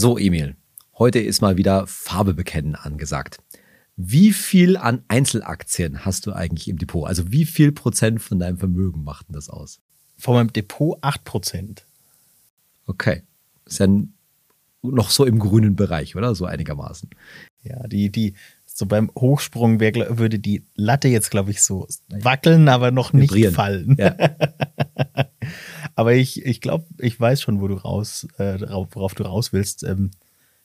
So, Emil, heute ist mal wieder Farbe bekennen angesagt. Wie viel an Einzelaktien hast du eigentlich im Depot? Also wie viel Prozent von deinem Vermögen macht denn das aus? Von meinem Depot 8 Prozent. Okay. Ist ja noch so im grünen Bereich, oder? So einigermaßen. Ja, die, die, so beim Hochsprung wär, würde die Latte jetzt, glaube ich, so wackeln, aber noch nicht Vibrieren. fallen. Ja. aber ich, ich glaube, ich weiß schon, wo du raus, äh, worauf du raus willst. Ähm,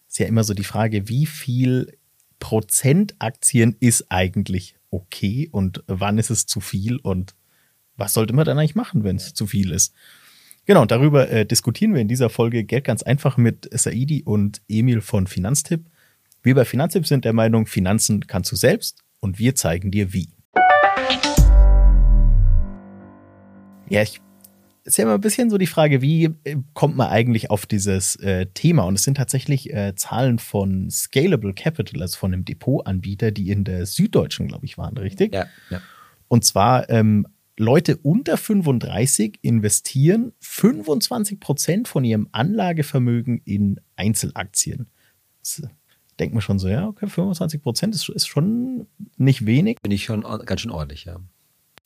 ist ja immer so die Frage, wie viel Prozent Aktien ist eigentlich okay und wann ist es zu viel und was sollte man dann eigentlich machen, wenn es zu viel ist? Genau, darüber äh, diskutieren wir in dieser Folge Geld ganz einfach mit Saidi und Emil von Finanztipp. Wir bei Finanztipp sind der Meinung, Finanzen kannst du selbst und wir zeigen dir wie. Ja, ich ist ja immer ein bisschen so die Frage, wie äh, kommt man eigentlich auf dieses äh, Thema? Und es sind tatsächlich äh, Zahlen von Scalable Capital, also von einem Depotanbieter, die in der Süddeutschen, glaube ich, waren, richtig? Ja. ja. Und zwar ähm, Leute unter 35 investieren 25 Prozent von ihrem Anlagevermögen in Einzelaktien. Das denkt man schon so, ja, okay, 25 Prozent ist, ist schon nicht wenig. Bin ich schon ganz schön ordentlich, ja.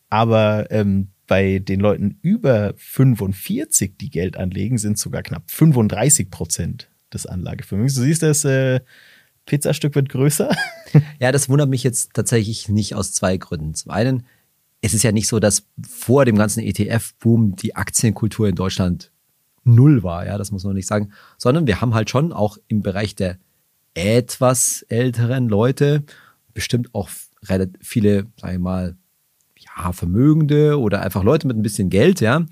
Aber ähm, bei den Leuten über 45, die Geld anlegen, sind sogar knapp 35 Prozent des Anlagevermögens. Du siehst, das äh, Pizzastück wird größer. Ja, das wundert mich jetzt tatsächlich nicht aus zwei Gründen. Zum einen, es ist ja nicht so, dass vor dem ganzen ETF-Boom die Aktienkultur in Deutschland null war, ja, das muss man nicht sagen, sondern wir haben halt schon auch im Bereich der etwas älteren Leute bestimmt auch viele, sagen wir mal, ja, Vermögende oder einfach Leute mit ein bisschen Geld, ja.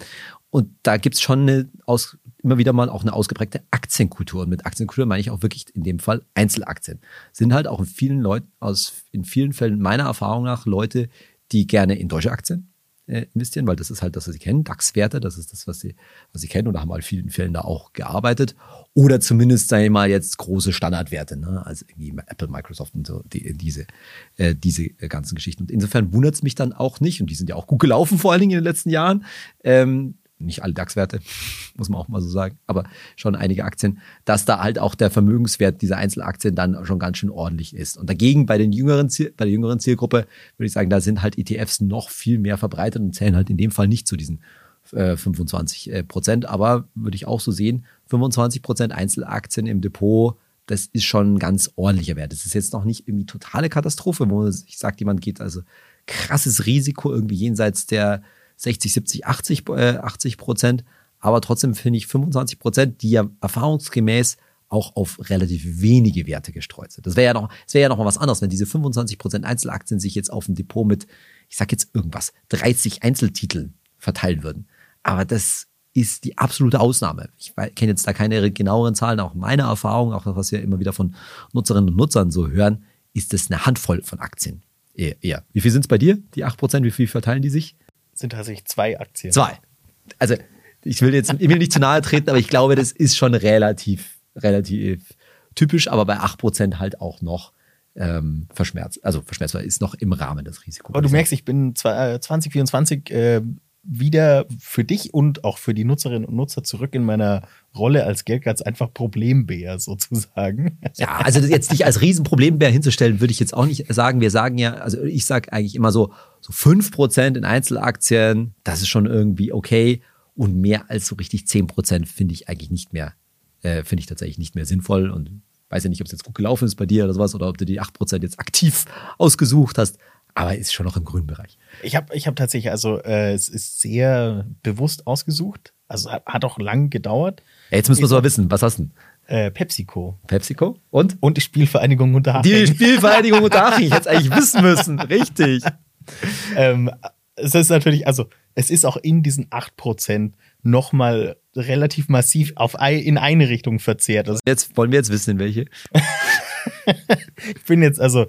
Und da gibt es schon eine aus, immer wieder mal auch eine ausgeprägte Aktienkultur. Und mit Aktienkultur meine ich auch wirklich in dem Fall Einzelaktien. Sind halt auch in vielen Leuten, aus, in vielen Fällen meiner Erfahrung nach Leute, die gerne in deutsche Aktien äh, investieren, weil das ist halt das, was sie kennen. DAX-Werte, das ist das, was sie, was sie kennen und haben halt in vielen Fällen da auch gearbeitet. Oder zumindest, sagen wir mal, jetzt große Standardwerte, ne? also irgendwie Apple, Microsoft und so, die, diese, äh, diese ganzen Geschichten. Und insofern wundert es mich dann auch nicht, und die sind ja auch gut gelaufen, vor allen Dingen in den letzten Jahren, ähm, nicht alle DAX-Werte, muss man auch mal so sagen, aber schon einige Aktien, dass da halt auch der Vermögenswert dieser Einzelaktien dann schon ganz schön ordentlich ist. Und dagegen bei den jüngeren, Ziel, bei der jüngeren Zielgruppe würde ich sagen, da sind halt ETFs noch viel mehr verbreitet und zählen halt in dem Fall nicht zu diesen äh, 25 äh, Prozent. Aber würde ich auch so sehen, 25 Prozent Einzelaktien im Depot, das ist schon ein ganz ordentlicher Wert. Das ist jetzt noch nicht irgendwie totale Katastrophe, wo ich sage, jemand geht also krasses Risiko irgendwie jenseits der 60, 70, 80, äh, 80 Prozent. Aber trotzdem finde ich 25 Prozent, die ja erfahrungsgemäß auch auf relativ wenige Werte gestreut sind. Das wäre ja noch, das wäre ja noch mal was anderes, wenn diese 25 Prozent Einzelaktien sich jetzt auf ein Depot mit, ich sag jetzt irgendwas, 30 Einzeltiteln verteilen würden. Aber das ist die absolute Ausnahme. Ich kenne jetzt da keine genaueren Zahlen, auch meine Erfahrung, auch das, was wir immer wieder von Nutzerinnen und Nutzern so hören, ist das eine Handvoll von Aktien. Eher. Wie viel sind es bei dir, die 8%? Wie viel verteilen die sich? Sind tatsächlich zwei Aktien. Zwei. Also ich will jetzt ich will nicht zu nahe treten, aber ich glaube, das ist schon relativ, relativ typisch, aber bei 8% halt auch noch ähm, verschmerzt, also verschmerzbar ist noch im Rahmen des Risikos. Aber du merkst, ich bin 2024 äh, wieder für dich und auch für die Nutzerinnen und Nutzer zurück in meiner Rolle als Geldgatz einfach Problembär sozusagen. Ja, also jetzt nicht als Riesenproblembär hinzustellen, würde ich jetzt auch nicht sagen. Wir sagen ja, also ich sage eigentlich immer so, so fünf Prozent in Einzelaktien, das ist schon irgendwie okay. Und mehr als so richtig zehn Prozent finde ich eigentlich nicht mehr, äh, finde ich tatsächlich nicht mehr sinnvoll und weiß ja nicht, ob es jetzt gut gelaufen ist bei dir oder sowas oder ob du die acht Prozent jetzt aktiv ausgesucht hast aber ist schon noch im grünen Bereich. Ich habe ich hab tatsächlich, also äh, es ist sehr bewusst ausgesucht. Also hat, hat auch lang gedauert. Ja, jetzt müssen wir so wissen, was hast du denn? Äh, PepsiCo. PepsiCo? Und? Und die Spielvereinigung Unterhaching. Die Spielvereinigung Unterhaching. Ich hätte es eigentlich wissen müssen. Richtig. ähm, es ist natürlich, also es ist auch in diesen 8% nochmal relativ massiv auf in eine Richtung verzehrt. Also jetzt wollen wir jetzt wissen, in welche. ich bin jetzt, also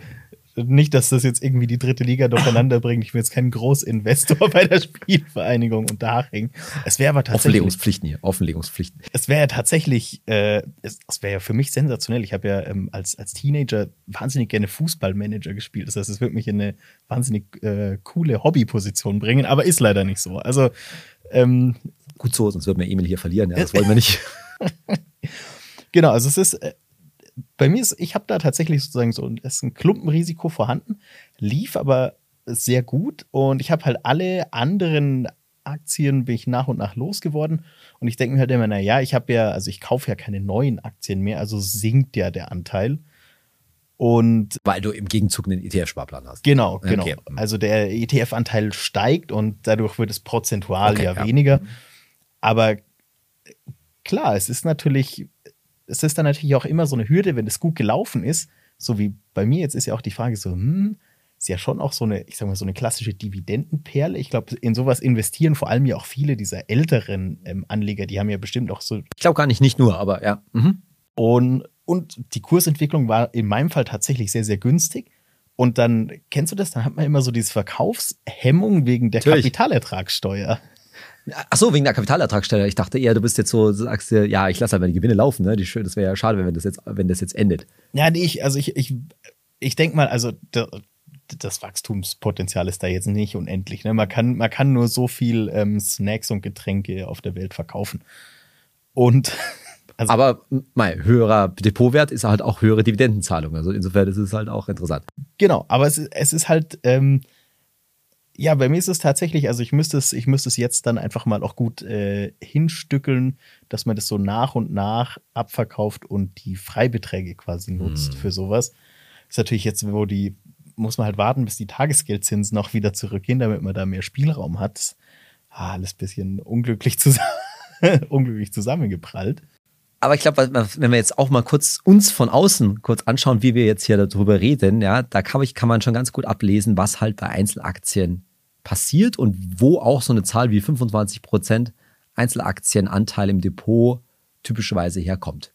nicht, dass das jetzt irgendwie die dritte Liga durcheinander bringt. Ich bin jetzt kein Großinvestor bei der Spielvereinigung Unterhaching. Es wäre aber tatsächlich. Offenlegungspflichten hier, Offenlegungspflichten. Es wäre ja tatsächlich, äh, es, es wäre ja für mich sensationell. Ich habe ja ähm, als, als Teenager wahnsinnig gerne Fußballmanager gespielt. Das heißt, es wird mich in eine wahnsinnig äh, coole Hobbyposition bringen, aber ist leider nicht so. Also, ähm, gut so, sonst würden wir Emil hier verlieren. Ja, das wollen wir nicht. Genau, also es ist, äh, bei mir ist, ich habe da tatsächlich sozusagen so ist ein Klumpenrisiko vorhanden, lief aber sehr gut und ich habe halt alle anderen Aktien bin ich nach und nach losgeworden und ich denke mir halt immer, naja, ich habe ja, also ich kaufe ja keine neuen Aktien mehr, also sinkt ja der Anteil. Und weil du im Gegenzug einen ETF-Sparplan hast. Genau, genau. Okay. Also der ETF-Anteil steigt und dadurch wird es prozentual okay, ja, ja, weniger. Aber klar, es ist natürlich, es ist dann natürlich auch immer so eine Hürde, wenn es gut gelaufen ist. So wie bei mir jetzt ist ja auch die Frage so, hm, ist ja schon auch so eine, ich sag mal, so eine klassische Dividendenperle. Ich glaube, in sowas investieren vor allem ja auch viele dieser älteren ähm, Anleger, die haben ja bestimmt auch so. Ich glaube gar nicht, nicht nur, aber ja. Mhm. Und, und die Kursentwicklung war in meinem Fall tatsächlich sehr, sehr günstig. Und dann, kennst du das? Dann hat man immer so diese Verkaufshemmung wegen der Natürlich. Kapitalertragssteuer. Ach so, wegen der Kapitalertragssteuer. Ich dachte eher, du bist jetzt so, sagst dir, ja, ich lasse halt meine Gewinne laufen. Ne? das wäre ja schade, wenn das jetzt, wenn das jetzt endet. Ja, nee, ich, also ich, ich, ich denke mal, also das Wachstumspotenzial ist da jetzt nicht unendlich. Ne? Man, kann, man kann nur so viel ähm, Snacks und Getränke auf der Welt verkaufen. Und also, aber mein höherer Depotwert ist halt auch höhere Dividendenzahlung. Also insofern ist es halt auch interessant. Genau, aber es, es ist halt, ähm, ja, bei mir ist es tatsächlich, also ich müsste es, ich müsste es jetzt dann einfach mal auch gut äh, hinstückeln, dass man das so nach und nach abverkauft und die Freibeträge quasi nutzt hm. für sowas. Das ist natürlich jetzt, wo die, muss man halt warten, bis die Tagesgeldzinsen auch wieder zurückgehen, damit man da mehr Spielraum hat. Ah, alles bisschen unglücklich, zusammen, unglücklich zusammengeprallt. Aber ich glaube, wenn wir jetzt auch mal kurz uns von außen kurz anschauen, wie wir jetzt hier darüber reden, ja, da kann, ich, kann man schon ganz gut ablesen, was halt bei Einzelaktien passiert und wo auch so eine Zahl wie 25 Prozent Einzelaktienanteil im Depot typischerweise herkommt.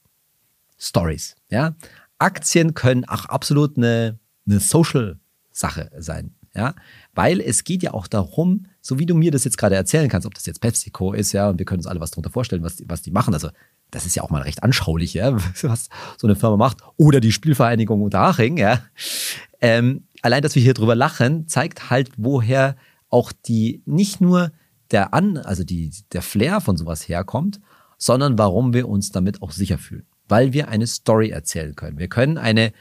Stories, ja. Aktien können auch absolut eine, eine Social-Sache sein, ja, weil es geht ja auch darum, so wie du mir das jetzt gerade erzählen kannst, ob das jetzt PepsiCo ist, ja, und wir können uns alle was darunter vorstellen, was die, was die machen. Also das ist ja auch mal recht anschaulich, ja, was so eine Firma macht. Oder die Spielvereinigung Unterhaching, ja. Ähm, allein, dass wir hier drüber lachen, zeigt halt, woher auch die, nicht nur der An, also die, der Flair von sowas herkommt, sondern warum wir uns damit auch sicher fühlen. Weil wir eine Story erzählen können. Wir können eine,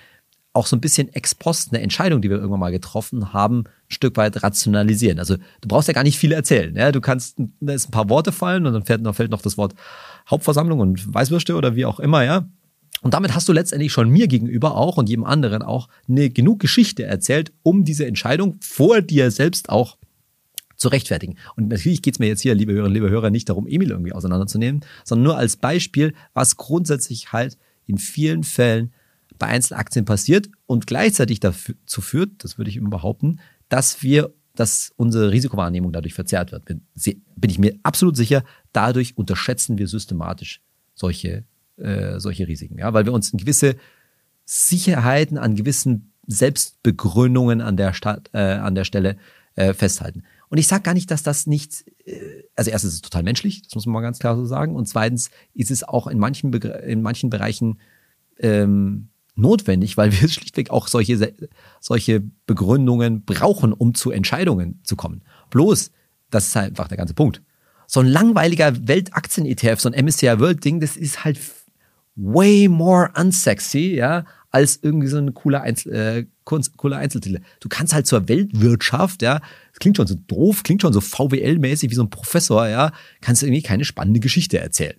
auch so ein bisschen ex post, eine Entscheidung, die wir irgendwann mal getroffen haben, ein Stück weit rationalisieren. Also du brauchst ja gar nicht viel erzählen. Ja? Du kannst, da ist ein paar Worte fallen und dann fällt noch, fällt noch das Wort Hauptversammlung und Weißwürste oder wie auch immer, ja. Und damit hast du letztendlich schon mir gegenüber auch und jedem anderen auch eine genug Geschichte erzählt, um diese Entscheidung vor dir selbst auch zu rechtfertigen. Und natürlich geht es mir jetzt hier, liebe Hörerinnen, liebe Hörer, nicht darum, Emil irgendwie auseinanderzunehmen, sondern nur als Beispiel, was grundsätzlich halt in vielen Fällen bei Einzelaktien passiert und gleichzeitig dazu führt, das würde ich immer behaupten, dass wir, dass unsere Risikowahrnehmung dadurch verzerrt wird. Bin, bin ich mir absolut sicher, dadurch unterschätzen wir systematisch solche, äh, solche Risiken, ja, weil wir uns in gewisse Sicherheiten an gewissen Selbstbegründungen an der Stadt, äh, an der Stelle äh, festhalten. Und ich sage gar nicht, dass das nicht, äh, also erstens ist es total menschlich, das muss man mal ganz klar so sagen. Und zweitens ist es auch in manchen, in manchen Bereichen ähm, notwendig, weil wir schlichtweg auch solche, solche Begründungen brauchen, um zu Entscheidungen zu kommen. Bloß, das ist halt einfach der ganze Punkt. So ein langweiliger Weltaktien-ETF, so ein MSCI World-Ding, das ist halt way more unsexy, ja, als irgendwie so ein cooler, Einzel, äh, cooler Einzeltitel. Du kannst halt zur Weltwirtschaft, ja, das klingt schon so doof, klingt schon so VWL-mäßig wie so ein Professor, ja, kannst du irgendwie keine spannende Geschichte erzählen.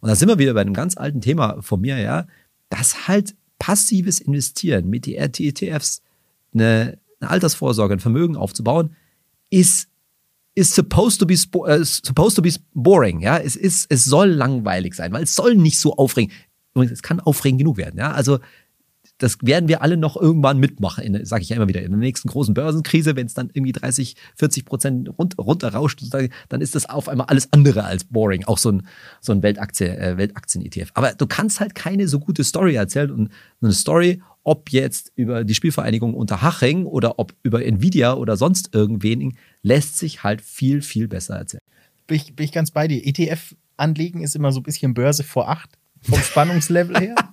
Und da sind wir wieder bei einem ganz alten Thema von mir, ja, dass halt passives Investieren mit ETFs, eine, eine Altersvorsorge, ein Vermögen aufzubauen, ist ist supposed to be uh, supposed to be boring, ja. Es ist, es soll langweilig sein, weil es soll nicht so aufregend. es kann aufregend genug werden, ja. Also das werden wir alle noch irgendwann mitmachen, sage ich ja immer wieder, in der nächsten großen Börsenkrise, wenn es dann irgendwie 30, 40 Prozent runter, runterrauscht, dann ist das auf einmal alles andere als boring, auch so ein, so ein Weltaktie, äh, Weltaktien-ETF. Aber du kannst halt keine so gute Story erzählen und eine Story, ob jetzt über die Spielvereinigung unter Haching oder ob über Nvidia oder sonst irgendwen, lässt sich halt viel, viel besser erzählen. Bin ich, bin ich ganz bei dir. ETF anlegen ist immer so ein bisschen Börse vor acht vom Spannungslevel her.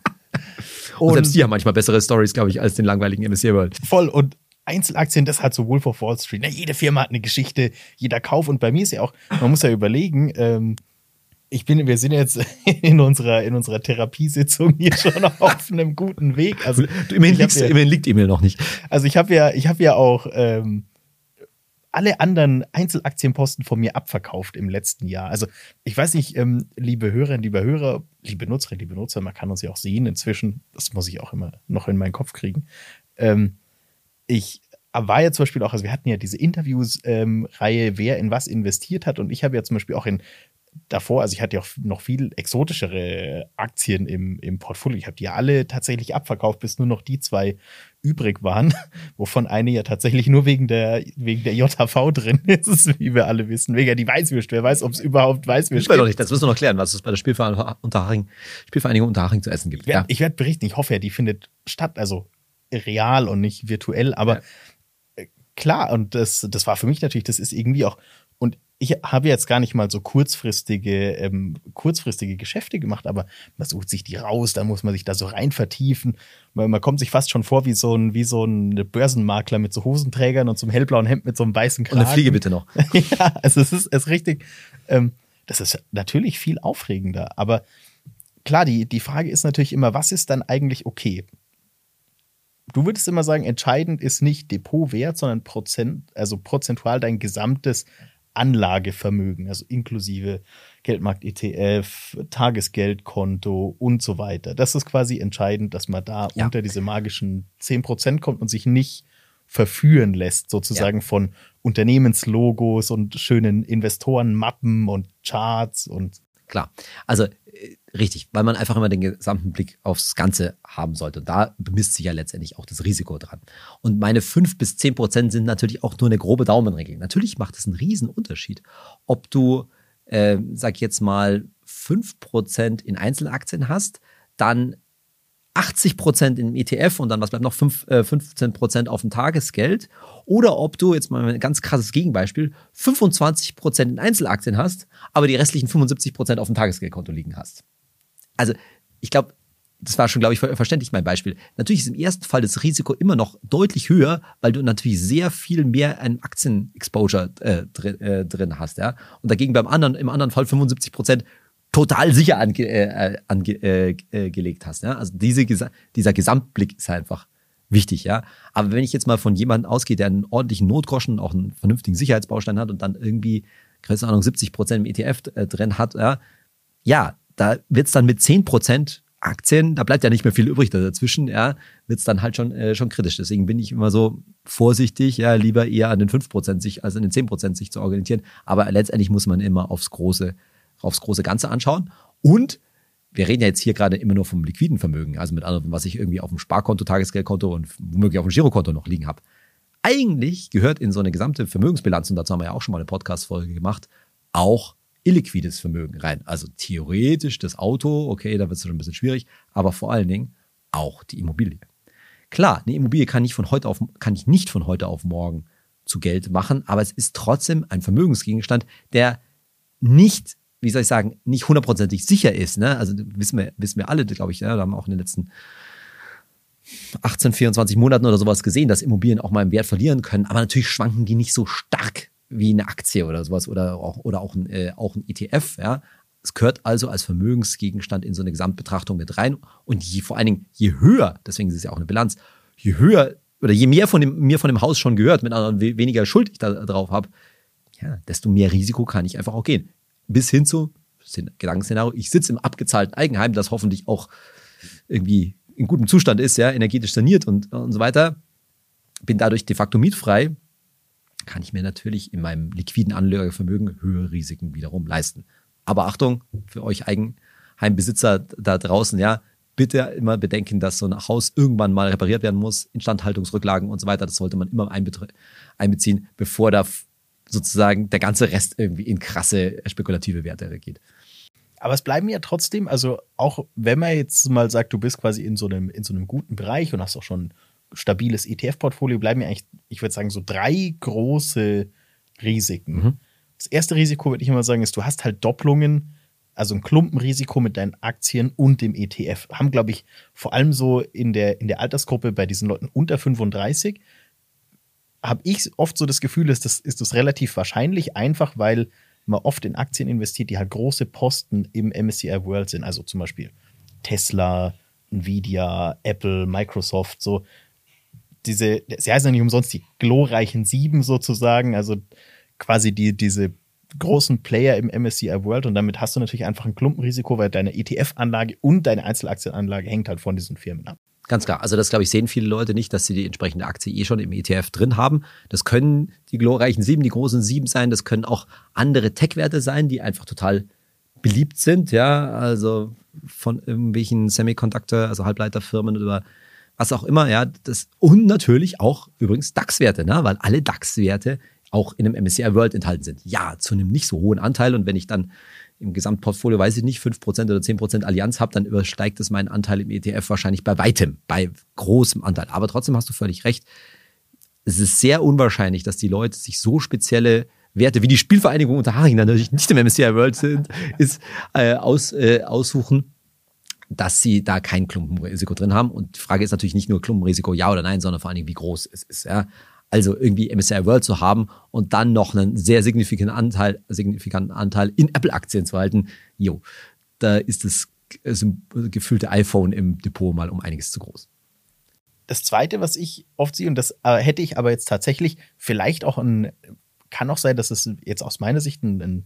Und, und selbst die haben manchmal bessere Stories, glaube ich, als den langweiligen MSCI World. Voll. Und Einzelaktien, das hat so Wolf of Wall Street. Ne? Jede Firma hat eine Geschichte, jeder Kauf. Und bei mir ist ja auch, man muss ja überlegen, ähm, ich bin, wir sind jetzt in unserer, in unserer Therapiesitzung hier schon auf einem guten Weg. Also, du, immerhin, liegst, ja, immerhin liegt Emil noch nicht. Also ich habe ja, ich habe ja auch ähm, alle anderen Einzelaktienposten von mir abverkauft im letzten Jahr. Also ich weiß nicht, ähm, liebe Hörerinnen, liebe Hörer, liebe Nutzerinnen, liebe Nutzer, man kann uns ja auch sehen inzwischen. Das muss ich auch immer noch in meinen Kopf kriegen. Ähm, ich war ja zum Beispiel auch, also wir hatten ja diese Interviews-Reihe, ähm, wer in was investiert hat. Und ich habe ja zum Beispiel auch in davor, also ich hatte ja auch noch viel exotischere Aktien im, im Portfolio. Ich habe die ja alle tatsächlich abverkauft, bis nur noch die zwei übrig waren, wovon eine ja tatsächlich nur wegen der, wegen der JHV drin ist, wie wir alle wissen. Wegen die Weißwürst. Wer weiß, ob es überhaupt Weißwürst gibt. Doch nicht. Das müssen wir noch klären, was es bei der Spielvereinigung Unterhaching, Spielvereinigung Unterhaching zu essen gibt. Ich werde, ja. werd berichten. Ich hoffe ja, die findet statt, also real und nicht virtuell. Aber ja. klar, und das, das war für mich natürlich, das ist irgendwie auch ich habe jetzt gar nicht mal so kurzfristige, ähm, kurzfristige Geschäfte gemacht, aber man sucht sich die raus, da muss man sich da so rein vertiefen. Man, man kommt sich fast schon vor wie so ein, wie so ein Börsenmakler mit so Hosenträgern und so einem hellblauen Hemd mit so einem weißen Kragen. Und eine Fliege bitte noch. ja, also es ist, es ist richtig, ähm, das ist natürlich viel aufregender, aber klar, die, die Frage ist natürlich immer, was ist dann eigentlich okay? Du würdest immer sagen, entscheidend ist nicht Depotwert, sondern Prozent, also prozentual dein gesamtes Anlagevermögen, also inklusive Geldmarkt-ETF, Tagesgeldkonto und so weiter. Das ist quasi entscheidend, dass man da ja. unter diese magischen 10% kommt und sich nicht verführen lässt, sozusagen ja. von Unternehmenslogos und schönen Investorenmappen und Charts und. Klar. Also richtig, weil man einfach immer den gesamten Blick aufs Ganze haben sollte. Und da bemisst sich ja letztendlich auch das Risiko dran. Und meine fünf bis zehn Prozent sind natürlich auch nur eine grobe Daumenregel. Natürlich macht es einen riesen Unterschied, ob du, äh, sag jetzt mal, fünf Prozent in Einzelaktien hast, dann 80 Prozent im ETF und dann was bleibt noch 5, äh, 15 Prozent auf dem Tagesgeld. Oder ob du, jetzt mal ein ganz krasses Gegenbeispiel, 25 Prozent in Einzelaktien hast, aber die restlichen 75 Prozent auf dem Tagesgeldkonto liegen hast also ich glaube, das war schon, glaube ich, verständlich mein Beispiel. Natürlich ist im ersten Fall das Risiko immer noch deutlich höher, weil du natürlich sehr viel mehr ein Aktien-Exposure äh, drin, äh, drin hast, ja. Und dagegen beim anderen, im anderen Fall 75 Prozent total sicher angelegt äh, ange, äh, äh hast, ja. Also diese, dieser Gesamtblick ist einfach wichtig, ja. Aber wenn ich jetzt mal von jemandem ausgehe, der einen ordentlichen Notgroschen, auch einen vernünftigen Sicherheitsbaustein hat und dann irgendwie, keine Ahnung, 70 Prozent im ETF äh, drin hat, ja, ja, da wird es dann mit 10% Aktien, da bleibt ja nicht mehr viel übrig dazwischen, ja, wird es dann halt schon, äh, schon kritisch. Deswegen bin ich immer so vorsichtig, ja, lieber eher an den 5% sich als an den 10% sich zu orientieren. Aber letztendlich muss man immer aufs große, aufs große Ganze anschauen. Und wir reden ja jetzt hier gerade immer nur vom liquiden Vermögen, also mit anderen, was ich irgendwie auf dem Sparkonto, Tagesgeldkonto und womöglich auf dem Girokonto noch liegen habe. Eigentlich gehört in so eine gesamte Vermögensbilanz, und dazu haben wir ja auch schon mal eine Podcast-Folge gemacht, auch illiquides Vermögen rein. Also theoretisch das Auto, okay, da wird es schon ein bisschen schwierig, aber vor allen Dingen auch die Immobilie. Klar, eine Immobilie kann ich von heute auf, kann ich nicht von heute auf morgen zu Geld machen, aber es ist trotzdem ein Vermögensgegenstand, der nicht, wie soll ich sagen, nicht hundertprozentig sicher ist. Ne? Also wissen wir, wissen wir alle, glaube ich, ja, da haben wir auch in den letzten 18, 24 Monaten oder sowas gesehen, dass Immobilien auch mal im Wert verlieren können, aber natürlich schwanken die nicht so stark wie eine Aktie oder sowas oder auch, oder auch, ein, äh, auch ein ETF. Ja. Es gehört also als Vermögensgegenstand in so eine Gesamtbetrachtung mit rein. Und je, vor allen Dingen, je höher, deswegen ist es ja auch eine Bilanz, je höher oder je mehr von dem, mir von dem Haus schon gehört, mit anderen weniger Schuld ich da drauf habe, ja, desto mehr Risiko kann ich einfach auch gehen. Bis hin zu, Gedankenszenario, ich sitze im abgezahlten Eigenheim, das hoffentlich auch irgendwie in gutem Zustand ist, ja, energetisch saniert und, und so weiter, bin dadurch de facto mietfrei, kann ich mir natürlich in meinem liquiden Anlagevermögen höhere Risiken wiederum leisten. Aber Achtung, für euch Eigenheimbesitzer da draußen, ja, bitte immer bedenken, dass so ein Haus irgendwann mal repariert werden muss, Instandhaltungsrücklagen und so weiter. Das sollte man immer einbeziehen, bevor da sozusagen der ganze Rest irgendwie in krasse spekulative Werte geht. Aber es bleiben ja trotzdem, also auch wenn man jetzt mal sagt, du bist quasi in so einem, in so einem guten Bereich und hast auch schon stabiles ETF-Portfolio bleiben ja eigentlich, ich würde sagen, so drei große Risiken. Mhm. Das erste Risiko, würde ich immer sagen, ist, du hast halt Doppelungen, also ein Klumpenrisiko mit deinen Aktien und dem ETF. Haben, glaube ich, vor allem so in der, in der Altersgruppe bei diesen Leuten unter 35, habe ich oft so das Gefühl, ist das, ist das relativ wahrscheinlich, einfach weil man oft in Aktien investiert, die halt große Posten im MSCI World sind. Also zum Beispiel Tesla, Nvidia, Apple, Microsoft, so diese, sie heißen ja nicht umsonst die glorreichen Sieben sozusagen, also quasi die, diese großen Player im MSCI World und damit hast du natürlich einfach ein Klumpenrisiko, weil deine ETF-Anlage und deine Einzelaktienanlage hängt halt von diesen Firmen ab. Ganz klar. Also das, glaube ich, sehen viele Leute nicht, dass sie die entsprechende Aktie eh schon im ETF drin haben. Das können die glorreichen sieben, die großen sieben sein. Das können auch andere Tech-Werte sein, die einfach total beliebt sind. Ja, also von irgendwelchen Semiconductor, also Halbleiterfirmen oder was auch immer. Ja, das und natürlich auch übrigens DAX-Werte, ne? weil alle DAX-Werte auch in einem MSCI World enthalten sind. Ja, zu einem nicht so hohen Anteil. Und wenn ich dann im Gesamtportfolio, weiß ich nicht, 5% oder 10% Allianz habe, dann übersteigt es meinen Anteil im ETF wahrscheinlich bei weitem, bei großem Anteil. Aber trotzdem hast du völlig recht. Es ist sehr unwahrscheinlich, dass die Leute sich so spezielle Werte wie die Spielvereinigung unter Haring natürlich nicht im MSCI World sind, ist, äh, aus, äh, aussuchen, dass sie da kein Klumpenrisiko drin haben. Und die Frage ist natürlich nicht nur Klumpenrisiko, ja oder nein, sondern vor allen Dingen, wie groß es ist. Ja? Also irgendwie MSCI World zu haben und dann noch einen sehr signifikanten Anteil, signifikanten Anteil in Apple-Aktien zu halten, jo, da ist das gefühlte iPhone im Depot mal um einiges zu groß. Das zweite, was ich oft sehe, und das äh, hätte ich aber jetzt tatsächlich vielleicht auch ein, kann auch sein, dass es jetzt aus meiner Sicht ein, ein,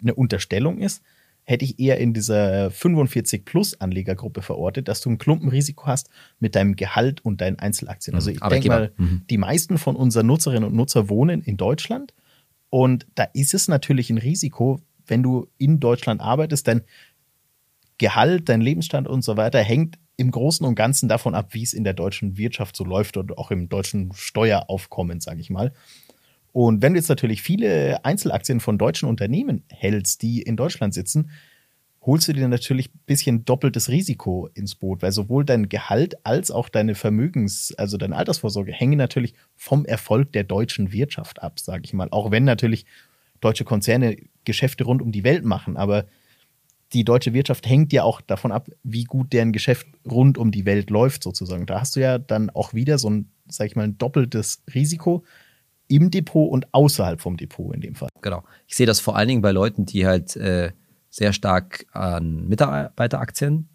eine Unterstellung ist, hätte ich eher in dieser 45 Plus Anlegergruppe verortet, dass du ein Klumpenrisiko hast mit deinem Gehalt und deinen Einzelaktien. Also ich denke mal, mhm. die meisten von unseren Nutzerinnen und Nutzer wohnen in Deutschland und da ist es natürlich ein Risiko, wenn du in Deutschland arbeitest, dein Gehalt, dein Lebensstand und so weiter hängt im Großen und Ganzen davon ab, wie es in der deutschen Wirtschaft so läuft und auch im deutschen Steueraufkommen, sage ich mal. Und wenn du jetzt natürlich viele Einzelaktien von deutschen Unternehmen hältst, die in Deutschland sitzen, holst du dir natürlich ein bisschen doppeltes Risiko ins Boot, weil sowohl dein Gehalt als auch deine Vermögens-, also deine Altersvorsorge hängen natürlich vom Erfolg der deutschen Wirtschaft ab, sage ich mal. Auch wenn natürlich deutsche Konzerne Geschäfte rund um die Welt machen, aber die deutsche Wirtschaft hängt ja auch davon ab, wie gut deren Geschäft rund um die Welt läuft, sozusagen. Da hast du ja dann auch wieder so ein, sag ich mal, ein doppeltes Risiko, im Depot und außerhalb vom Depot in dem Fall. Genau. Ich sehe das vor allen Dingen bei Leuten, die halt äh, sehr stark an Mitarbeiteraktien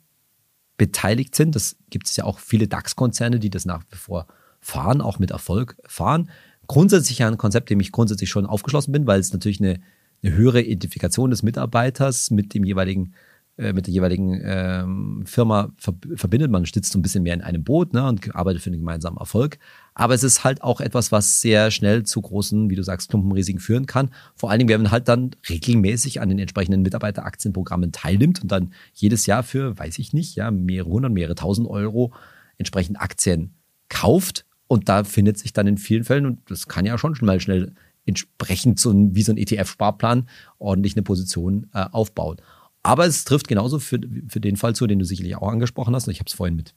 beteiligt sind. Das gibt es ja auch viele DAX-Konzerne, die das nach wie vor fahren, auch mit Erfolg fahren. Grundsätzlich ein Konzept, dem ich grundsätzlich schon aufgeschlossen bin, weil es natürlich eine, eine höhere Identifikation des Mitarbeiters mit dem jeweiligen mit der jeweiligen ähm, Firma verbindet. Man sitzt so ein bisschen mehr in einem Boot ne, und arbeitet für einen gemeinsamen Erfolg. Aber es ist halt auch etwas, was sehr schnell zu großen, wie du sagst, Klumpenrisiken führen kann. Vor allen Dingen, wenn man halt dann regelmäßig an den entsprechenden Mitarbeiteraktienprogrammen teilnimmt und dann jedes Jahr für, weiß ich nicht, ja, mehrere hundert, mehrere tausend Euro entsprechend Aktien kauft. Und da findet sich dann in vielen Fällen, und das kann ja schon mal schnell entsprechend so ein, wie so ein ETF-Sparplan ordentlich eine Position äh, aufbauen. Aber es trifft genauso für, für den Fall zu, den du sicherlich auch angesprochen hast. Ich habe es vorhin mit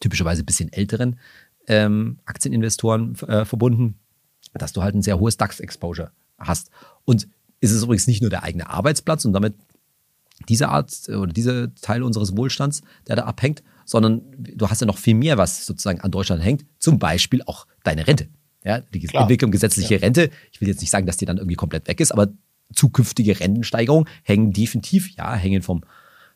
typischerweise ein bisschen älteren ähm, Aktieninvestoren äh, verbunden, dass du halt ein sehr hohes DAX-Exposure hast. Und ist es übrigens nicht nur der eigene Arbeitsplatz und damit diese Art oder dieser Teil unseres Wohlstands, der da abhängt, sondern du hast ja noch viel mehr, was sozusagen an Deutschland hängt, zum Beispiel auch deine Rente. Ja, die Klar. Entwicklung gesetzliche ja. Rente. Ich will jetzt nicht sagen, dass die dann irgendwie komplett weg ist, aber zukünftige Rentensteigerungen hängen definitiv, ja, hängen vom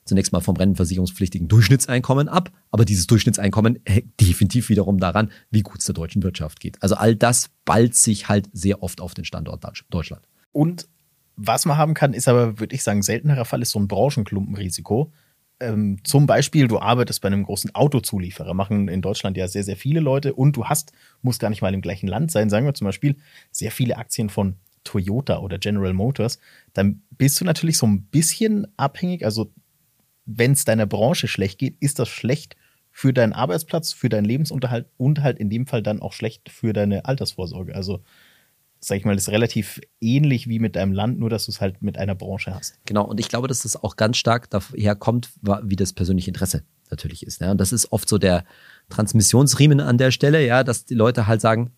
zunächst mal vom rentenversicherungspflichtigen Durchschnittseinkommen ab, aber dieses Durchschnittseinkommen hängt definitiv wiederum daran, wie gut es der deutschen Wirtschaft geht. Also all das ballt sich halt sehr oft auf den Standort Deutschland. Und was man haben kann, ist aber, würde ich sagen, seltenerer Fall ist so ein Branchenklumpenrisiko. Ähm, zum Beispiel, du arbeitest bei einem großen Autozulieferer, machen in Deutschland ja sehr, sehr viele Leute und du hast, musst gar nicht mal im gleichen Land sein, sagen wir zum Beispiel, sehr viele Aktien von Toyota oder General Motors, dann bist du natürlich so ein bisschen abhängig. Also, wenn es deiner Branche schlecht geht, ist das schlecht für deinen Arbeitsplatz, für deinen Lebensunterhalt und halt in dem Fall dann auch schlecht für deine Altersvorsorge. Also, sag ich mal, ist relativ ähnlich wie mit deinem Land, nur dass du es halt mit einer Branche hast. Genau, und ich glaube, dass das auch ganz stark daher kommt, wie das persönliche Interesse natürlich ist. Ne? Und das ist oft so der Transmissionsriemen an der Stelle, ja, dass die Leute halt sagen,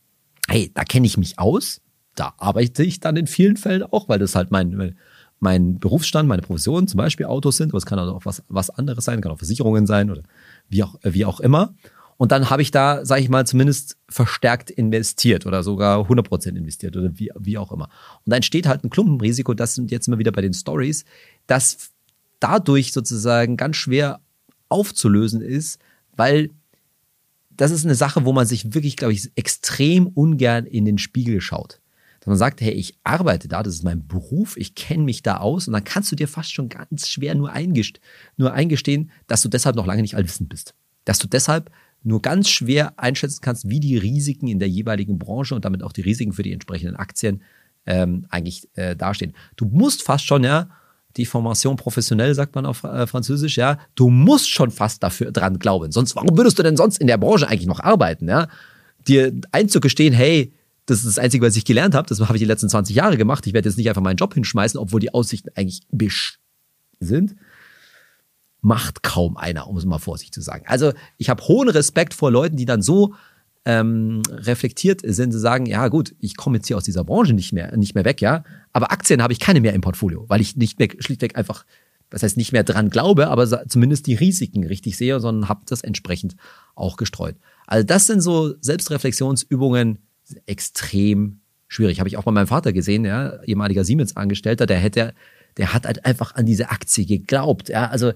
hey, da kenne ich mich aus, da arbeite ich dann in vielen Fällen auch, weil das halt mein, mein Berufsstand, meine Profession zum Beispiel Autos sind, aber es kann auch was, was anderes sein, kann auch Versicherungen sein oder wie auch, wie auch immer. Und dann habe ich da, sage ich mal, zumindest verstärkt investiert oder sogar 100% investiert oder wie, wie auch immer. Und da entsteht halt ein Klumpenrisiko, das sind jetzt immer wieder bei den Stories, das dadurch sozusagen ganz schwer aufzulösen ist, weil das ist eine Sache, wo man sich wirklich, glaube ich, extrem ungern in den Spiegel schaut. Man sagt, hey, ich arbeite da, das ist mein Beruf, ich kenne mich da aus und dann kannst du dir fast schon ganz schwer nur, eingest nur eingestehen, dass du deshalb noch lange nicht allwissend bist. Dass du deshalb nur ganz schwer einschätzen kannst, wie die Risiken in der jeweiligen Branche und damit auch die Risiken für die entsprechenden Aktien ähm, eigentlich äh, dastehen. Du musst fast schon, ja, die Formation professionell, sagt man auf äh, Französisch, ja, du musst schon fast dafür dran glauben. Sonst, warum würdest du denn sonst in der Branche eigentlich noch arbeiten, ja? Dir einzugestehen, hey, das ist das Einzige, was ich gelernt habe, das habe ich die letzten 20 Jahre gemacht. Ich werde jetzt nicht einfach meinen Job hinschmeißen, obwohl die Aussichten eigentlich bisch sind. Macht kaum einer, um es mal vorsichtig zu sagen. Also ich habe hohen Respekt vor Leuten, die dann so ähm, reflektiert sind, sie sagen, ja gut, ich komme jetzt hier aus dieser Branche nicht mehr, nicht mehr weg, ja, aber Aktien habe ich keine mehr im Portfolio, weil ich nicht mehr, schlichtweg einfach, das heißt nicht mehr dran glaube, aber zumindest die Risiken richtig sehe, sondern habe das entsprechend auch gestreut. Also das sind so Selbstreflexionsübungen extrem schwierig. Habe ich auch bei meinem Vater gesehen, ja, ehemaliger Siemens-Angestellter, der hätte, der hat halt einfach an diese Aktie geglaubt, ja, also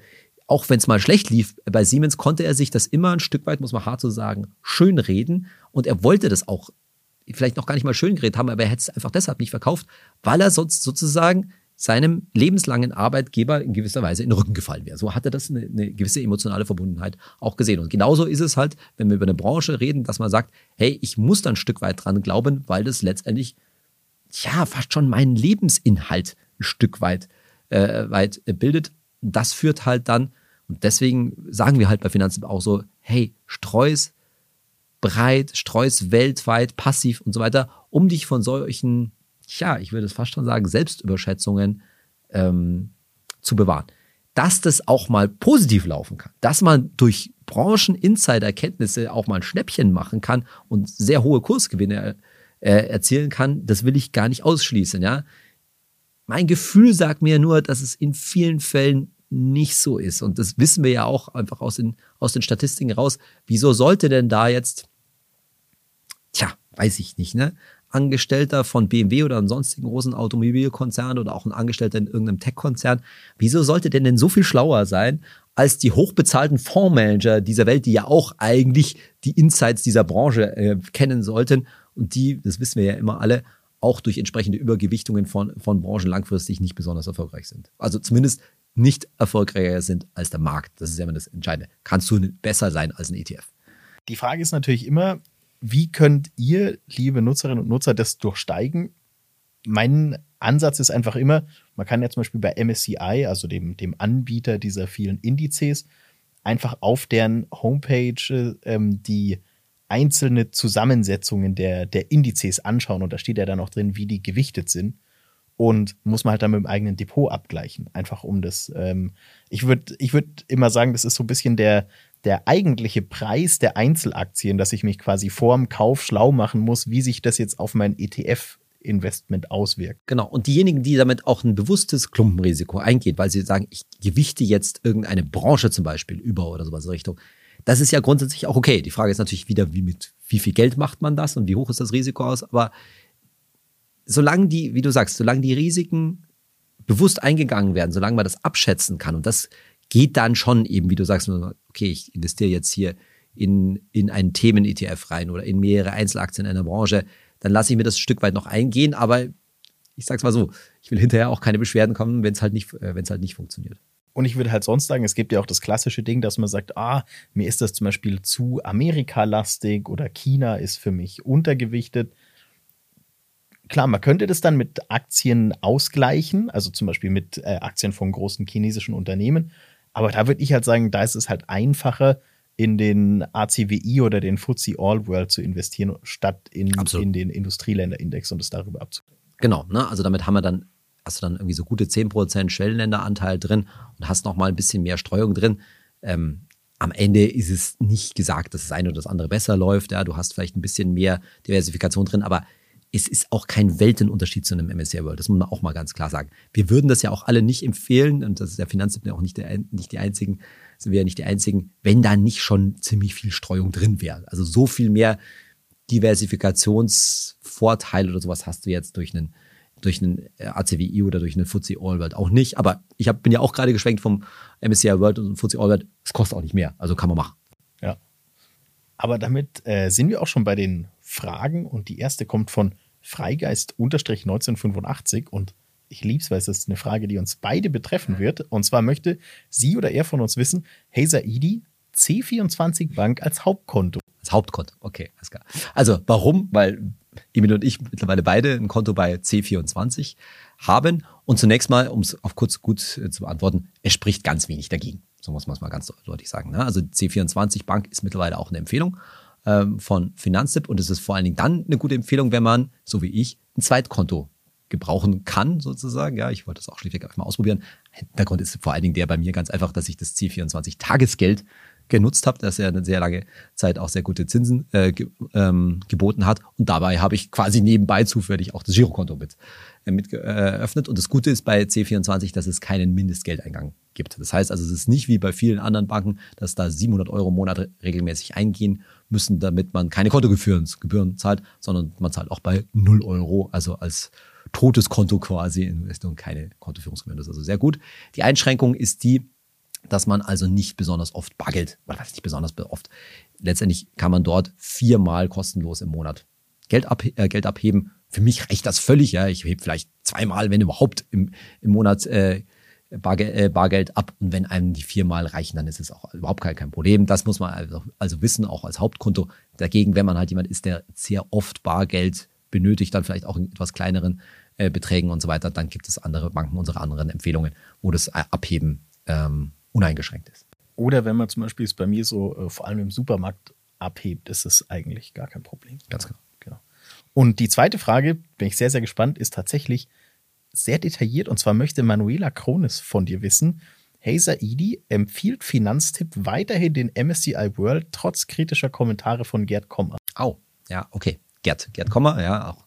auch wenn es mal schlecht lief, bei Siemens konnte er sich das immer ein Stück weit, muss man hart so sagen, schön reden. Und er wollte das auch vielleicht noch gar nicht mal schön geredet haben, aber er hätte es einfach deshalb nicht verkauft, weil er sonst sozusagen seinem lebenslangen Arbeitgeber in gewisser Weise in den Rücken gefallen wäre. So hat er das eine, eine, gewisse emotionale Verbundenheit auch gesehen. Und genauso ist es halt, wenn wir über eine Branche reden, dass man sagt, hey, ich muss da ein Stück weit dran glauben, weil das letztendlich ja fast schon meinen Lebensinhalt ein Stück weit, äh, weit bildet. Das führt halt dann und deswegen sagen wir halt bei Finanzen auch so, hey, streus breit, streus weltweit, passiv und so weiter, um dich von solchen, ja, ich würde es fast schon sagen, Selbstüberschätzungen ähm, zu bewahren. Dass das auch mal positiv laufen kann, dass man durch Branchen-Insider-Kenntnisse auch mal ein Schnäppchen machen kann und sehr hohe Kursgewinne äh, erzielen kann, das will ich gar nicht ausschließen, ja. Mein Gefühl sagt mir nur, dass es in vielen Fällen nicht so ist. Und das wissen wir ja auch einfach aus den, aus den Statistiken raus. Wieso sollte denn da jetzt, tja, weiß ich nicht, ne? Angestellter von BMW oder einem sonstigen großen Automobilkonzern oder auch ein Angestellter in irgendeinem Tech-Konzern, wieso sollte denn denn so viel schlauer sein als die hochbezahlten Fondsmanager dieser Welt, die ja auch eigentlich die Insights dieser Branche äh, kennen sollten und die, das wissen wir ja immer alle, auch durch entsprechende Übergewichtungen von, von Branchen langfristig nicht besonders erfolgreich sind. Also zumindest nicht erfolgreicher sind als der Markt. Das ist ja immer das Entscheidende. Kannst du besser sein als ein ETF? Die Frage ist natürlich immer, wie könnt ihr, liebe Nutzerinnen und Nutzer, das durchsteigen? Mein Ansatz ist einfach immer, man kann ja zum Beispiel bei MSCI, also dem, dem Anbieter dieser vielen Indizes, einfach auf deren Homepage ähm, die einzelne Zusammensetzungen der, der Indizes anschauen und da steht ja dann auch drin, wie die gewichtet sind und muss man halt dann mit dem eigenen Depot abgleichen. Einfach um das, ähm, ich würde ich würd immer sagen, das ist so ein bisschen der, der eigentliche Preis der Einzelaktien, dass ich mich quasi vor dem Kauf schlau machen muss, wie sich das jetzt auf mein ETF Investment auswirkt. Genau. Und diejenigen, die damit auch ein bewusstes Klumpenrisiko eingehen, weil sie sagen, ich gewichte jetzt irgendeine Branche zum Beispiel über oder sowas in Richtung, das ist ja grundsätzlich auch okay. Die Frage ist natürlich wieder, wie mit wie viel Geld macht man das und wie hoch ist das Risiko aus? Aber solange die, wie du sagst, solange die Risiken bewusst eingegangen werden, solange man das abschätzen kann und das geht dann schon eben, wie du sagst, okay, ich investiere jetzt hier in, in einen Themen-ETF rein oder in mehrere Einzelaktien in einer Branche, dann lasse ich mir das ein Stück weit noch eingehen, aber ich sag's mal so, ich will hinterher auch keine Beschwerden kommen, wenn es halt nicht, äh, wenn es halt nicht funktioniert. Und ich würde halt sonst sagen, es gibt ja auch das klassische Ding, dass man sagt, ah, mir ist das zum Beispiel zu Amerika-lastig oder China ist für mich untergewichtet klar, man könnte das dann mit Aktien ausgleichen, also zum Beispiel mit äh, Aktien von großen chinesischen Unternehmen. Aber da würde ich halt sagen, da ist es halt einfacher, in den ACWI oder den FTSE All World zu investieren, statt in, in den Industrieländerindex und es darüber abzugleichen. Genau, ne? also damit haben wir dann, hast du dann irgendwie so gute 10% Schwellenländeranteil drin und hast noch mal ein bisschen mehr Streuung drin. Ähm, am Ende ist es nicht gesagt, dass das eine oder das andere besser läuft. Ja, du hast vielleicht ein bisschen mehr Diversifikation drin, aber es ist auch kein Weltenunterschied zu einem MSCI World. Das muss man auch mal ganz klar sagen. Wir würden das ja auch alle nicht empfehlen, und das ist der Finanztipp ja auch nicht, der, nicht die einzigen, sind wir ja nicht die Einzigen, wenn da nicht schon ziemlich viel Streuung drin wäre. Also so viel mehr Diversifikationsvorteil oder sowas hast du jetzt durch einen durch einen ACWI oder durch einen FTSE All World auch nicht. Aber ich hab, bin ja auch gerade geschwenkt vom MSCI World und FTSE All World. Es kostet auch nicht mehr, also kann man machen. Ja. Aber damit äh, sind wir auch schon bei den Fragen und die erste kommt von Freigeist-1985 und ich liebe es, weil es ist eine Frage, die uns beide betreffen wird. Und zwar möchte sie oder er von uns wissen, hey Saidi, C24 Bank als Hauptkonto. Als Hauptkonto, okay, alles klar. Also warum? Weil Emil und ich mittlerweile beide ein Konto bei C24 haben. Und zunächst mal, um es auf kurz gut äh, zu beantworten, es spricht ganz wenig dagegen. So muss man es mal ganz deutlich sagen. Ne? Also C24 Bank ist mittlerweile auch eine Empfehlung ähm, von Finanztipp und es ist vor allen Dingen dann eine gute Empfehlung, wenn man, so wie ich, ein Zweitkonto gebrauchen kann, sozusagen. Ja, ich wollte das auch schlichtweg mal ausprobieren. Hintergrund ist vor allen Dingen der bei mir ganz einfach, dass ich das C24 Tagesgeld genutzt habe, dass er eine sehr lange Zeit auch sehr gute Zinsen äh, ge ähm, geboten hat. Und dabei habe ich quasi nebenbei zufällig auch das Girokonto mit, äh, mit äh, eröffnet. Und das Gute ist bei C24, dass es keinen Mindestgeldeingang gibt. Das heißt also, es ist nicht wie bei vielen anderen Banken, dass da 700 Euro im Monat regelmäßig eingehen müssen, damit man keine Kontogebühren zahlt, sondern man zahlt auch bei 0 Euro, also als totes Konto quasi in Richtung keine Kontoführungsgebühren. Das ist also sehr gut. Die Einschränkung ist die, dass man also nicht besonders oft Bargeld, oder was nicht besonders oft, letztendlich kann man dort viermal kostenlos im Monat Geld, ab, äh, Geld abheben. Für mich reicht das völlig, ja. Ich hebe vielleicht zweimal, wenn überhaupt, im, im Monat äh, Bargeld, äh, Bargeld ab. Und wenn einem die viermal reichen, dann ist es auch überhaupt kein, kein Problem. Das muss man also, also wissen, auch als Hauptkonto. Dagegen, wenn man halt jemand ist, der sehr oft Bargeld benötigt, dann vielleicht auch in etwas kleineren äh, Beträgen und so weiter, dann gibt es andere Banken, unsere anderen Empfehlungen, wo das äh, Abheben ähm, uneingeschränkt ist. Oder wenn man zum Beispiel es bei mir so äh, vor allem im Supermarkt abhebt, ist es eigentlich gar kein Problem. Ganz genau. genau. Und die zweite Frage, bin ich sehr, sehr gespannt, ist tatsächlich sehr detailliert. Und zwar möchte Manuela Kronis von dir wissen, Hey Saidi empfiehlt Finanztipp weiterhin den MSCI World trotz kritischer Kommentare von Gerd Kommer. Au, oh, ja, okay. Gerd, Gerd Kommer, ja, auch,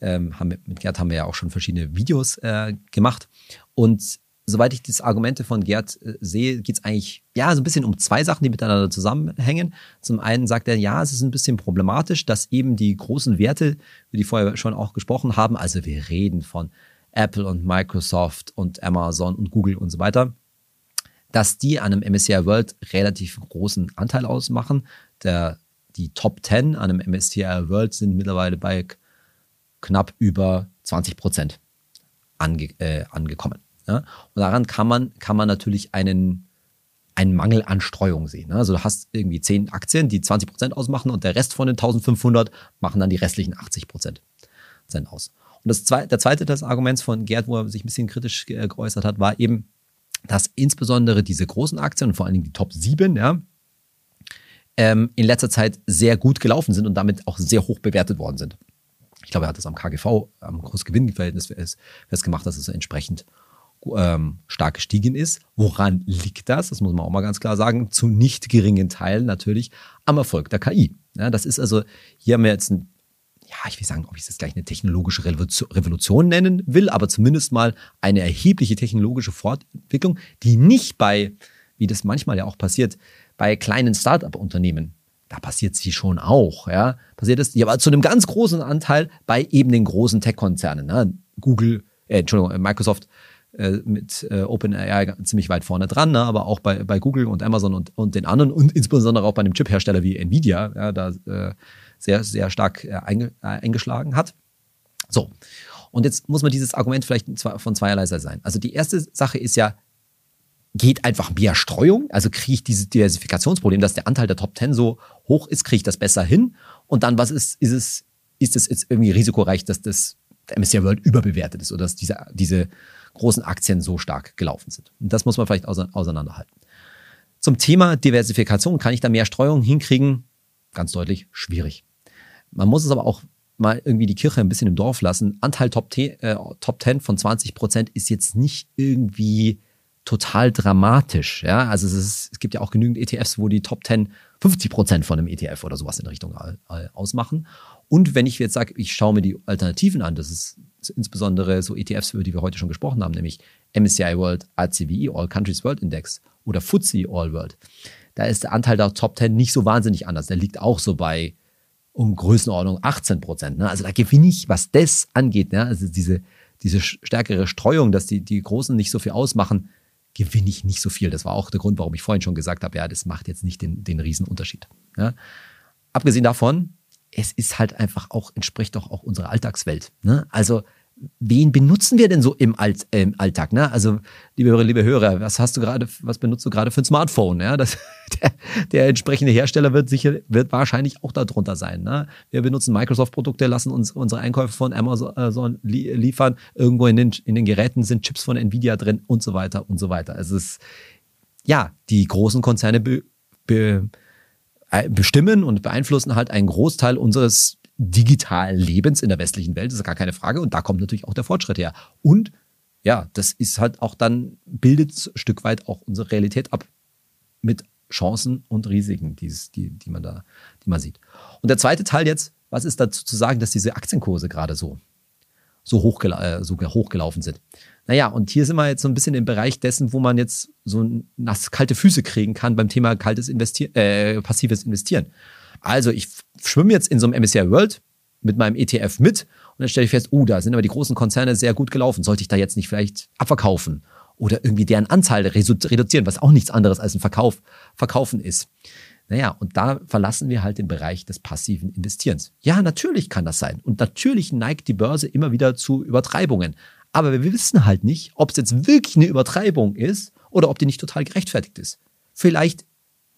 ähm, haben mit Gerd haben wir ja auch schon verschiedene Videos äh, gemacht. Und soweit ich das Argumente von Gerd äh, sehe, geht es eigentlich ja so ein bisschen um zwei Sachen, die miteinander zusammenhängen. Zum einen sagt er, ja, es ist ein bisschen problematisch, dass eben die großen Werte, wie die vorher schon auch gesprochen haben, also wir reden von Apple und Microsoft und Amazon und Google und so weiter, dass die an einem MSCI World relativ großen Anteil ausmachen. Der, die Top 10 an einem MSCI World sind mittlerweile bei knapp über 20 Prozent ange, äh, angekommen. Ja? Und daran kann man, kann man natürlich einen, einen Mangel an Streuung sehen. Ne? Also du hast irgendwie zehn Aktien, die 20 Prozent ausmachen und der Rest von den 1500 machen dann die restlichen 80 Prozent aus. Und das zweite, der zweite des Arguments von Gerd, wo er sich ein bisschen kritisch geäußert hat, war eben, dass insbesondere diese großen Aktien und vor allen Dingen die Top 7, ja, ähm, in letzter Zeit sehr gut gelaufen sind und damit auch sehr hoch bewertet worden sind. Ich glaube, er hat das am KGV, am Kursgewinnverhältnis festgemacht, dass es entsprechend ähm, stark gestiegen ist. Woran liegt das? Das muss man auch mal ganz klar sagen. Zu nicht geringen Teilen natürlich am Erfolg der KI. Ja, das ist also, hier haben wir jetzt ein, ja, ich will sagen, ob ich das gleich eine technologische Revolution nennen will, aber zumindest mal eine erhebliche technologische Fortentwicklung, die nicht bei, wie das manchmal ja auch passiert, bei kleinen Start-up-Unternehmen da passiert sie schon auch, ja. Passiert es, ja, aber zu einem ganz großen Anteil bei eben den großen Tech-Konzernen, ne? Google, äh, Entschuldigung, Microsoft, äh, mit äh, OpenAI ziemlich weit vorne dran, ne? aber auch bei, bei Google und Amazon und, und den anderen und insbesondere auch bei einem Chip-Hersteller wie Nvidia, ja, da äh, sehr, sehr stark äh, äh, eingeschlagen hat. So. Und jetzt muss man dieses Argument vielleicht von zweierlei sein. Also die erste Sache ist ja, geht einfach mehr Streuung? Also kriege ich dieses Diversifikationsproblem, dass der Anteil der Top 10 so hoch ist, kriege ich das besser hin? Und dann, was ist, ist es, ist es jetzt irgendwie risikoreich, dass das der MSCI World überbewertet ist oder dass diese, diese großen Aktien so stark gelaufen sind. Und das muss man vielleicht auseinanderhalten. Zum Thema Diversifikation kann ich da mehr Streuung hinkriegen? Ganz deutlich schwierig. Man muss es aber auch mal irgendwie die Kirche ein bisschen im Dorf lassen. Anteil Top, äh, Top 10 von 20 Prozent ist jetzt nicht irgendwie total dramatisch. Ja, also es, ist, es gibt ja auch genügend ETFs, wo die Top 10 50 Prozent von einem ETF oder sowas in Richtung ausmachen. Und wenn ich jetzt sage, ich schaue mir die Alternativen an, das ist insbesondere so ETFs, über die wir heute schon gesprochen haben, nämlich MSCI World, ACWI, All Countries World Index oder FTSE All World. Da ist der Anteil der Top 10 nicht so wahnsinnig anders. Der liegt auch so bei um Größenordnung 18 Prozent. Ne? Also da gewinne ich, was das angeht. Ne? Also diese, diese stärkere Streuung, dass die, die Großen nicht so viel ausmachen, gewinne ich nicht so viel. Das war auch der Grund, warum ich vorhin schon gesagt habe, ja, das macht jetzt nicht den, den Riesenunterschied. Ja? Abgesehen davon, es ist halt einfach auch, entspricht doch auch unserer Alltagswelt. Ne? Also wen benutzen wir denn so im, Alt, äh, Alltag? Ne? Also, liebe Hörer, liebe Hörer, was hast du gerade, was benutzt du gerade für ein Smartphone? Ja, das, der, der entsprechende Hersteller wird sicher, wird wahrscheinlich auch darunter sein. Ne? Wir benutzen Microsoft-Produkte, lassen uns unsere Einkäufe von Amazon liefern. Irgendwo in den, in den Geräten sind Chips von Nvidia drin und so weiter und so weiter. Es ist, ja, die großen Konzerne be, be, äh, bestimmen und beeinflussen halt einen Großteil unseres digitalen Lebens in der westlichen Welt, das ist gar keine Frage. Und da kommt natürlich auch der Fortschritt her. Und ja, das ist halt auch dann, bildet ein Stück weit auch unsere Realität ab mit Chancen und Risiken, die, die, die, man da, die man sieht. Und der zweite Teil jetzt, was ist dazu zu sagen, dass diese Aktienkurse gerade so, so, hochgela äh, so hochgelaufen sind? Naja, und hier sind wir jetzt so ein bisschen im Bereich dessen, wo man jetzt so nass kalte Füße kriegen kann beim Thema kaltes Investieren, äh, passives Investieren. Also ich schwimme jetzt in so einem MSCI World mit meinem ETF mit und dann stelle ich fest, oh, da sind aber die großen Konzerne sehr gut gelaufen. Sollte ich da jetzt nicht vielleicht abverkaufen oder irgendwie deren Anzahl reduzieren, was auch nichts anderes als ein Verkauf, Verkaufen ist. Naja, und da verlassen wir halt den Bereich des passiven Investierens. Ja, natürlich kann das sein. Und natürlich neigt die Börse immer wieder zu Übertreibungen. Aber wir wissen halt nicht, ob es jetzt wirklich eine Übertreibung ist oder ob die nicht total gerechtfertigt ist. Vielleicht,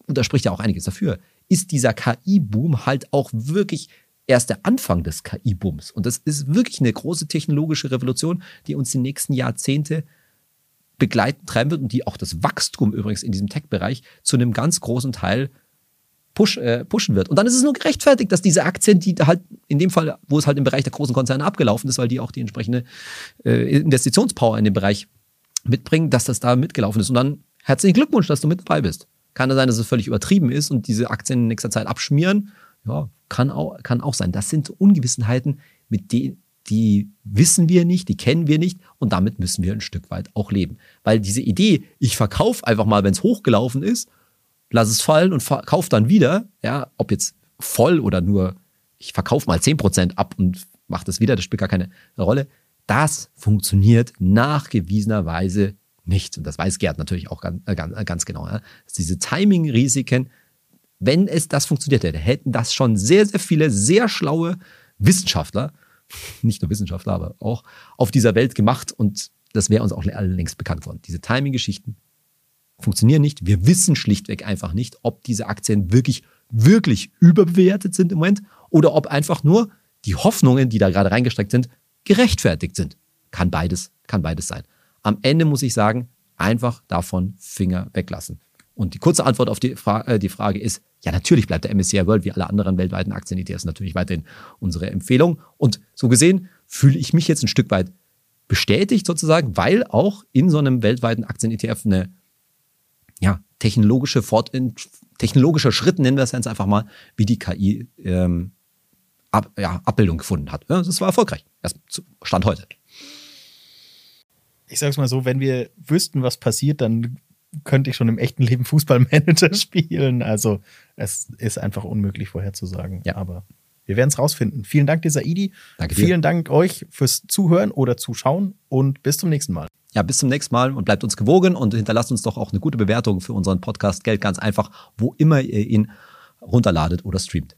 und da spricht ja auch einiges dafür, ist dieser KI-Boom halt auch wirklich erst der Anfang des KI-Booms. Und das ist wirklich eine große technologische Revolution, die uns die nächsten Jahrzehnte begleiten, treiben wird und die auch das Wachstum übrigens in diesem Tech-Bereich zu einem ganz großen Teil push, äh, pushen wird. Und dann ist es nur gerechtfertigt, dass diese Aktien, die halt in dem Fall, wo es halt im Bereich der großen Konzerne abgelaufen ist, weil die auch die entsprechende äh, Investitionspower in dem Bereich mitbringen, dass das da mitgelaufen ist. Und dann herzlichen Glückwunsch, dass du mit dabei bist. Kann sein, dass es völlig übertrieben ist und diese Aktien in nächster Zeit abschmieren. Ja, kann auch, kann auch sein. Das sind Ungewissenheiten, mit denen, die wissen wir nicht, die kennen wir nicht und damit müssen wir ein Stück weit auch leben. Weil diese Idee, ich verkaufe einfach mal, wenn es hochgelaufen ist, lass es fallen und verkaufe dann wieder, ja, ob jetzt voll oder nur, ich verkaufe mal 10% ab und mache das wieder, das spielt gar keine Rolle. Das funktioniert nachgewiesenerweise nicht. Und das weiß Gerd natürlich auch ganz, äh, ganz, äh, ganz genau. Ja. Diese Timing-Risiken, wenn es das funktioniert hätte, hätten das schon sehr, sehr viele sehr schlaue Wissenschaftler, nicht nur Wissenschaftler, aber auch auf dieser Welt gemacht und das wäre uns auch allen längst bekannt worden. Diese Timing-Geschichten funktionieren nicht. Wir wissen schlichtweg einfach nicht, ob diese Aktien wirklich, wirklich überbewertet sind im Moment oder ob einfach nur die Hoffnungen, die da gerade reingesteckt sind, gerechtfertigt sind. Kann beides, kann beides sein. Am Ende muss ich sagen, einfach davon Finger weglassen. Und die kurze Antwort auf die, Fra äh, die Frage ist, ja, natürlich bleibt der MSCI World wie alle anderen weltweiten Aktien-ETFs natürlich weiterhin unsere Empfehlung. Und so gesehen fühle ich mich jetzt ein Stück weit bestätigt sozusagen, weil auch in so einem weltweiten Aktien-ETF eine ja, technologische Fort technologischer Schritt, nennen wir es jetzt einfach mal, wie die KI ähm, Ab ja, Abbildung gefunden hat. Das war erfolgreich. Erst Stand heute ich sag's mal so, wenn wir wüssten, was passiert, dann könnte ich schon im echten Leben Fußballmanager spielen. Also es ist einfach unmöglich vorherzusagen. Ja. Aber wir werden es rausfinden. Vielen Dank, dieser Idi. Danke dir. Vielen Dank euch fürs Zuhören oder Zuschauen und bis zum nächsten Mal. Ja, bis zum nächsten Mal und bleibt uns gewogen und hinterlasst uns doch auch eine gute Bewertung für unseren Podcast Geld ganz einfach, wo immer ihr ihn runterladet oder streamt.